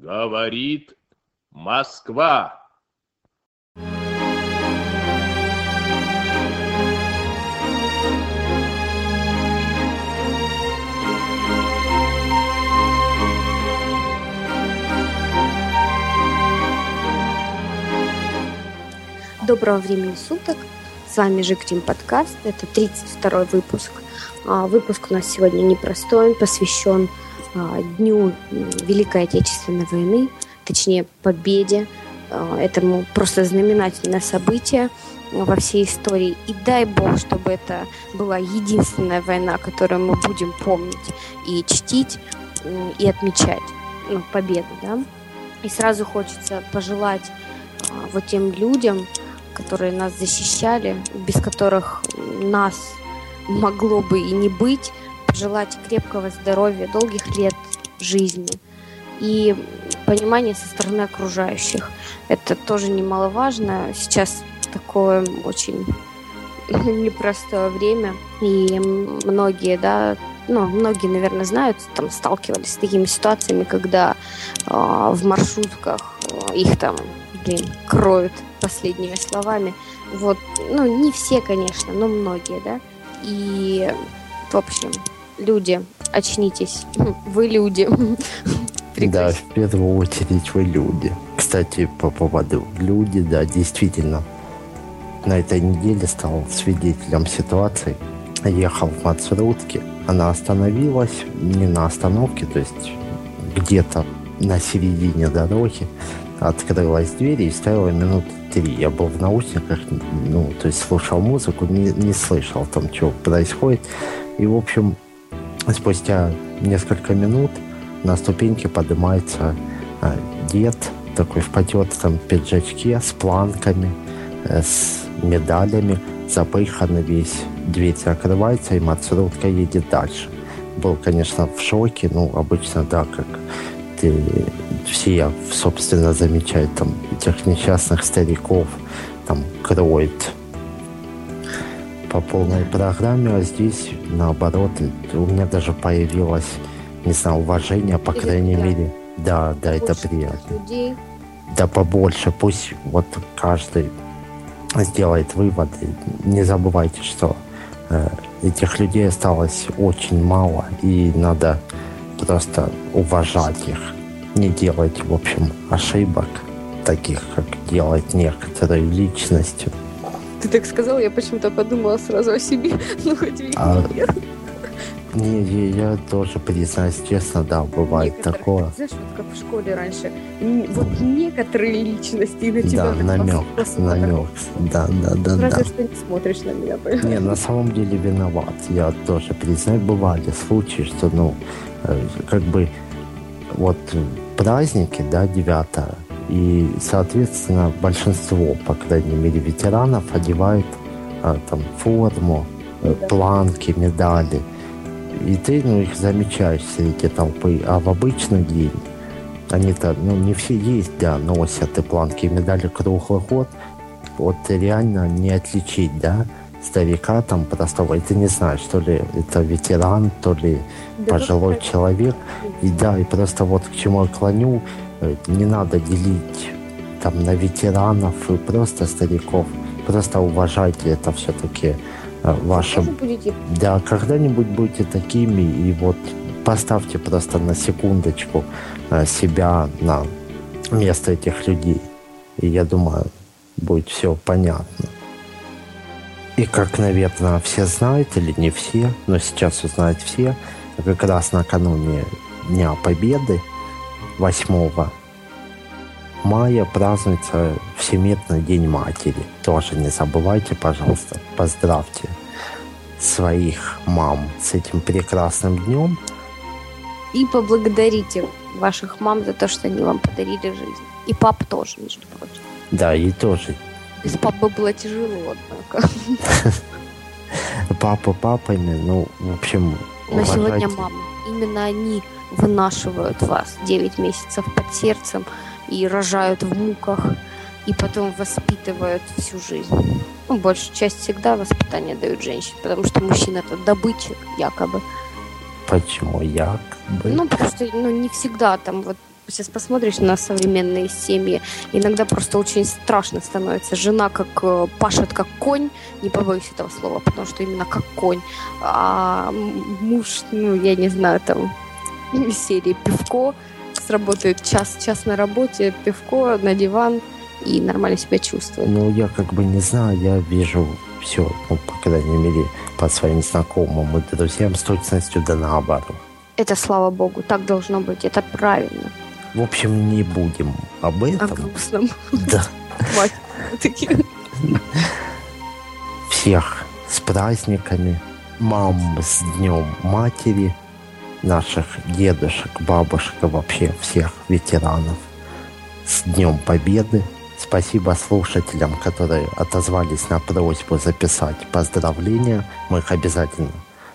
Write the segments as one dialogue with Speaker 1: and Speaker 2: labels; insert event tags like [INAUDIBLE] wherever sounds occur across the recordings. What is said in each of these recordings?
Speaker 1: Говорит Москва.
Speaker 2: Доброго времени суток. С вами Жик Тим Подкаст. Это 32 выпуск. А, выпуск у нас сегодня непростой. Он посвящен Дню Великой Отечественной войны, точнее победе. А, этому просто знаменательное событие во всей истории. И дай бог, чтобы это была единственная война, которую мы будем помнить и чтить, и отмечать ну, победу. Да? И сразу хочется пожелать вот тем людям, которые нас защищали, без которых нас могло бы и не быть, пожелать крепкого здоровья, долгих лет жизни и понимания со стороны окружающих. Это тоже немаловажно. Сейчас такое очень [LAUGHS] непростое время, и многие, да, ну, многие, наверное, знают, там сталкивались с такими ситуациями, когда э, в маршрутках э, их там, блин, кроют последними словами. Вот, ну, не все, конечно, но многие, да. И, в общем, люди, очнитесь. Вы люди. [LAUGHS]
Speaker 3: Да, в первую очередь вы люди. Кстати, по поводу люди, да, действительно. На этой неделе стал свидетелем ситуации. Ехал в маршрутке. Она остановилась не на остановке, то есть где-то на середине дороги открылась дверь и стояла минут три. Я был в наушниках, ну, то есть слушал музыку, не, не слышал там, что происходит. И, в общем, спустя несколько минут на ступеньке поднимается э, дед, такой в потертом пиджачке, с планками, э, с медалями, запыханный весь. Дверь закрывается, и маршрутка едет дальше. Был, конечно, в шоке, ну, обычно, да, как ты все, собственно, замечают там этих несчастных стариков, там кроет по полной программе, а здесь, наоборот, у меня даже появилось, не знаю, уважение, по Или крайней приятно. мере. Да, да, побольше это приятно. Людей. Да побольше, пусть вот каждый сделает выводы. Не забывайте, что э, этих людей осталось очень мало, и надо просто уважать их не делать, в общем, ошибок, таких, как делать некоторые личности.
Speaker 2: Ты так сказал, я почему-то подумала сразу о себе, [LAUGHS] ну хоть а...
Speaker 3: Не, не, я тоже признаюсь честно, да, бывает некоторые, такое.
Speaker 2: Знаешь, вот как в школе раньше, вот некоторые личности на
Speaker 3: тебя Да, намек, намек, да, да, да,
Speaker 2: Разве
Speaker 3: да.
Speaker 2: что не смотришь на меня.
Speaker 3: Не, на самом деле виноват, я тоже признаю, бывали случаи, что, ну, э, как бы, вот праздники, да, 9 и, соответственно, большинство, по крайней мере, ветеранов одевают а, там форму, э, планки, медали. И ты ну, их замечаешь среди толпы. А в обычный день они-то, ну, не все есть, да, носят и планки, и медали круглый год. Вот реально не отличить, да, старика там простого, и ты не знаешь, то ли это ветеран, то ли да пожилой человек. И да, и просто вот к чему я клоню, не надо делить там на ветеранов и просто стариков. Просто уважайте это все-таки э, ваше... Да, когда-нибудь будете такими, и вот поставьте просто на секундочку э, себя на место этих людей. И я думаю, будет все понятно. И как, наверное, все знают, или не все, но сейчас узнают все, как раз накануне Дня Победы, 8 мая, празднуется Всемирный День Матери. Тоже не забывайте, пожалуйста, поздравьте своих мам с этим прекрасным днем.
Speaker 2: И поблагодарите ваших мам за то, что они вам подарили жизнь. И пап тоже, между прочим.
Speaker 3: Да, и тоже
Speaker 2: без папы было тяжело, однако. [LAUGHS]
Speaker 3: Папа папами, ну, в общем...
Speaker 2: Но сегодня мама. Именно они вынашивают вас 9 месяцев под сердцем и рожают в муках, и потом воспитывают всю жизнь. Ну, большую часть всегда воспитание дают женщине, потому что мужчина это добытчик, якобы.
Speaker 3: Почему якобы?
Speaker 2: Ну, потому что ну, не всегда там вот сейчас посмотришь на современные семьи, иногда просто очень страшно становится. Жена как э, пашет как конь, не побоюсь этого слова, потому что именно как конь, а муж, ну, я не знаю, там, [LAUGHS] серии пивко, сработает час-час на работе, пивко на диван и нормально себя чувствует.
Speaker 3: Ну, я как бы не знаю, я вижу все, ну, по крайней мере, по своим знакомым и друзьям с точностью да наоборот.
Speaker 2: Это слава богу, так должно быть, это правильно.
Speaker 3: В общем, не будем об этом.
Speaker 2: О грустном.
Speaker 3: Да. [LAUGHS] Всех с праздниками, мам с Днем Матери, наших дедушек, бабушек и вообще всех ветеранов с Днем Победы. Спасибо слушателям, которые отозвались на просьбу записать поздравления. Мы их обязательно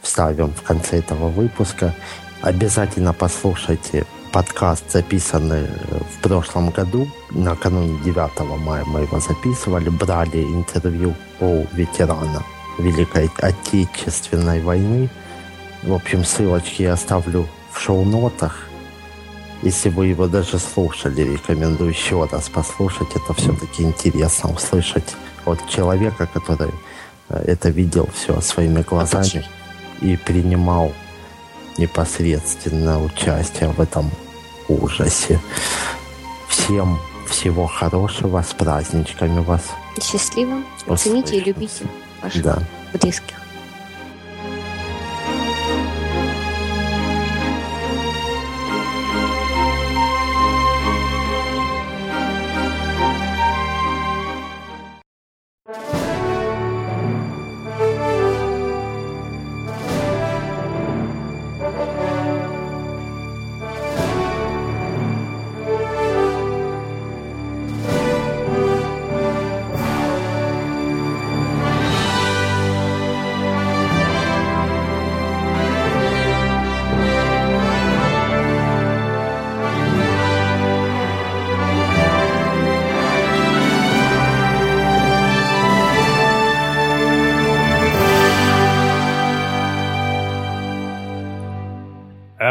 Speaker 3: вставим в конце этого выпуска. Обязательно послушайте подкаст, записанный в прошлом году. Накануне 9 мая мы его записывали. Брали интервью у ветерана Великой Отечественной войны. В общем, ссылочки я оставлю в шоу-нотах. Если вы его даже слушали, рекомендую еще раз послушать. Это все-таки интересно услышать от человека, который э, это видел все своими глазами и принимал непосредственно участие в этом ужасе. Всем всего хорошего, с праздничками вас.
Speaker 2: Счастливо. Цените и любите ваших да. близких.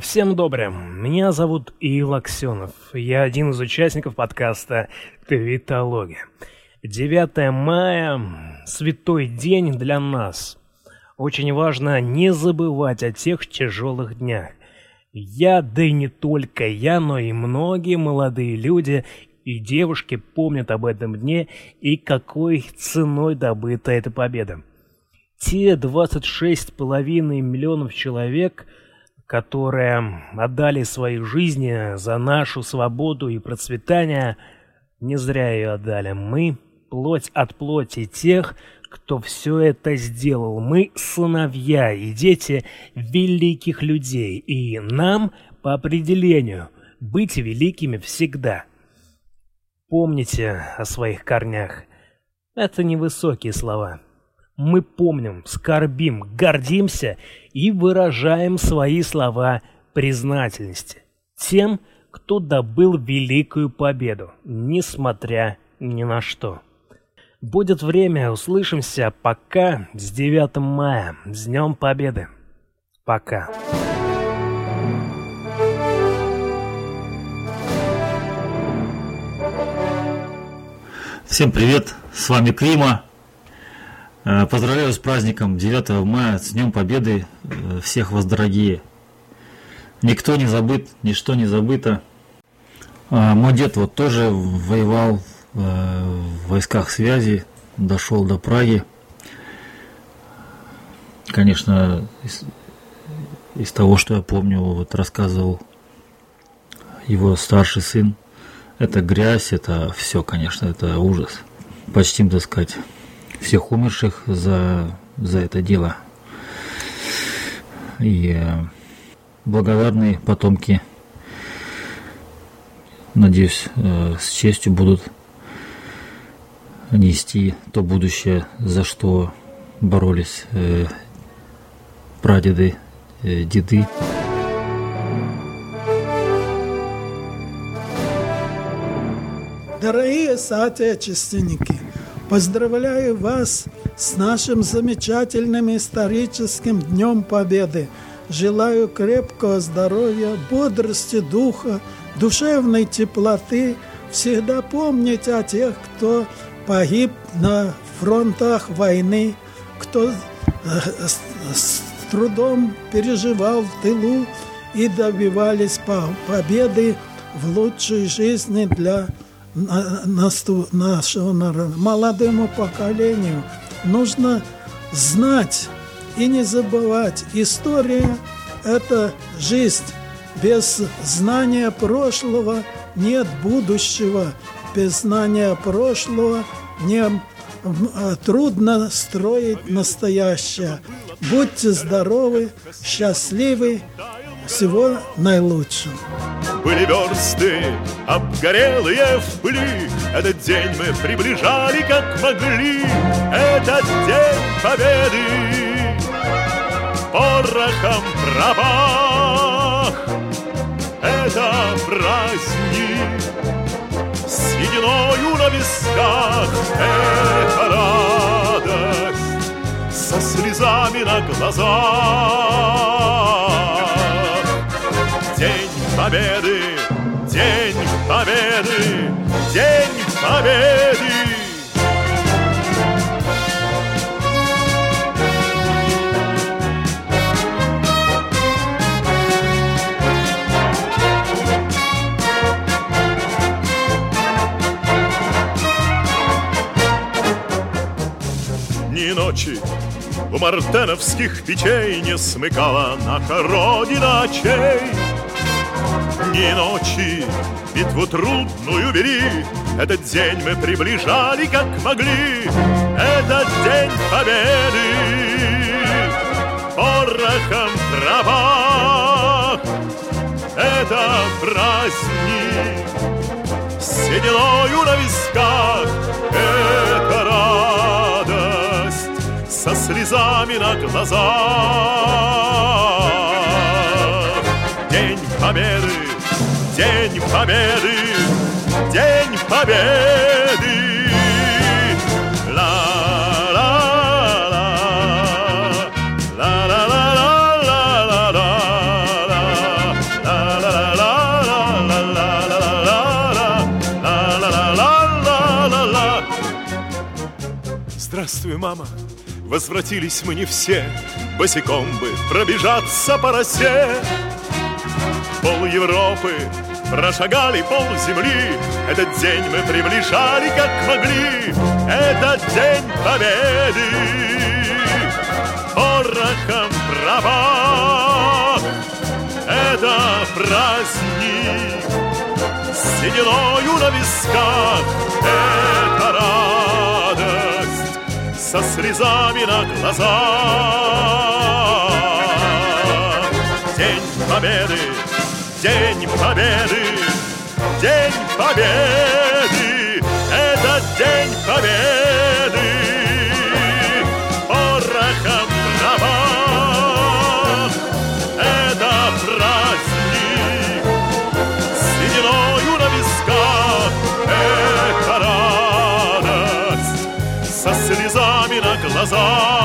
Speaker 4: Всем добрым. Меня зовут Ил Аксенов. Я один из участников подкаста «Твитология». 9 мая – святой день для нас. Очень важно не забывать о тех тяжелых днях. Я, да и не только я, но и многие молодые люди и девушки помнят об этом дне и какой ценой добыта эта победа. Те 26,5 миллионов человек – которые отдали свои жизни за нашу свободу и процветание, не зря ее отдали. Мы – плоть от плоти тех, кто все это сделал. Мы – сыновья и дети великих людей, и нам, по определению, быть великими всегда. Помните о своих корнях. Это невысокие слова мы помним, скорбим, гордимся и выражаем свои слова признательности тем, кто добыл великую победу, несмотря ни на что. Будет время, услышимся. Пока с 9 мая, с Днем Победы. Пока.
Speaker 5: Всем привет, с вами Крима. Э, поздравляю с праздником 9 мая, с Днем Победы э, всех вас, дорогие. Никто не забыт, ничто не забыто. А, мой дед вот тоже воевал э, в войсках связи, дошел до Праги. Конечно, из, из того, что я помню, вот рассказывал его старший сын, это грязь, это все, конечно, это ужас. Почти, так сказать, всех умерших за, за это дело. И э, благодарные потомки, надеюсь, э, с честью будут нести то будущее, за что боролись э, прадеды, деды.
Speaker 6: Дорогие соотечественники, Поздравляю вас с нашим замечательным историческим Днем Победы. желаю крепкого здоровья, бодрости духа, душевной теплоты, всегда помнить о тех, кто погиб на фронтах войны, кто с трудом переживал в тылу и добивались победы в лучшей жизни для нашего народа. Молодому поколению нужно знать и не забывать. История – это жизнь. Без знания прошлого нет будущего. Без знания прошлого не а, трудно строить настоящее. Будьте здоровы, счастливы, всего наилучшего.
Speaker 7: Были версты, обгорелые в пыли, Этот день мы приближали, как могли, Этот день победы. Порохом пропах. Это праздник. Сединою на висках. Это радость. Со слезами на глазах Победы, День Победы, День Победы. Ночи У мартеновских печей не смыкала наша Родина очей. Ни ночи, битву трудную вели, Этот день мы приближали, как могли, Этот день победы. Порохом трава. Это праздник сединою на висках, Это со слезами на глазах. День Победы, День Победы, День Победы. Здравствуй, мама. Возвратились мы не все, босиком бы пробежаться по росе. Пол Европы прошагали пол земли, Этот день мы приближали, как могли, Этот день победы. Порохом права, это праздник, Сединою на висках, это радость со слезами на глазах. День Победы, День Победы, День Победы, это День Победы. Порохом трава, это праздник, сединою на висках, это радость со слезами на глазах.